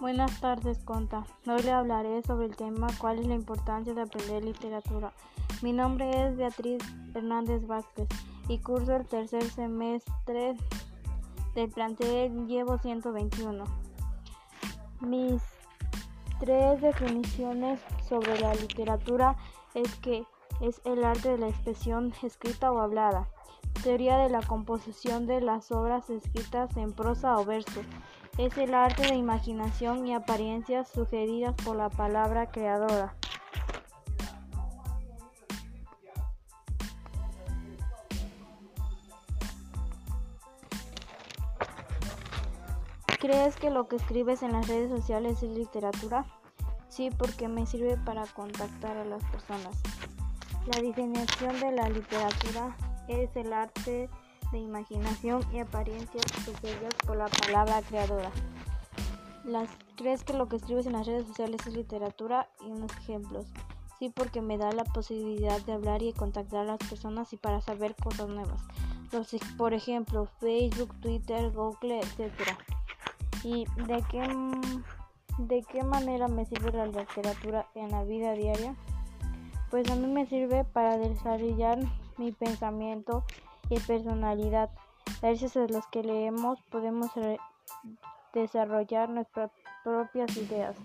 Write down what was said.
Buenas tardes, Conta. Hoy le hablaré sobre el tema cuál es la importancia de aprender literatura. Mi nombre es Beatriz Hernández Vázquez y curso el tercer semestre del plantel Llevo 121. Mis tres definiciones sobre la literatura es que es el arte de la expresión escrita o hablada, teoría de la composición de las obras escritas en prosa o verso, es el arte de imaginación y apariencias sugeridas por la palabra creadora. ¿Crees que lo que escribes en las redes sociales es literatura? Sí, porque me sirve para contactar a las personas. La definición de la literatura es el arte de imaginación y apariencias sugeridas por la palabra creadora. ¿Crees que lo que escribes en las redes sociales es literatura? Y unos ejemplos. Sí, porque me da la posibilidad de hablar y contactar a las personas y para saber cosas nuevas. Los, por ejemplo, Facebook, Twitter, Google, etc. ¿Y de qué, de qué manera me sirve la literatura en la vida diaria? Pues a mí me sirve para desarrollar mi pensamiento y personalidad. Gracias a los que leemos podemos desarrollar nuestras propias ideas.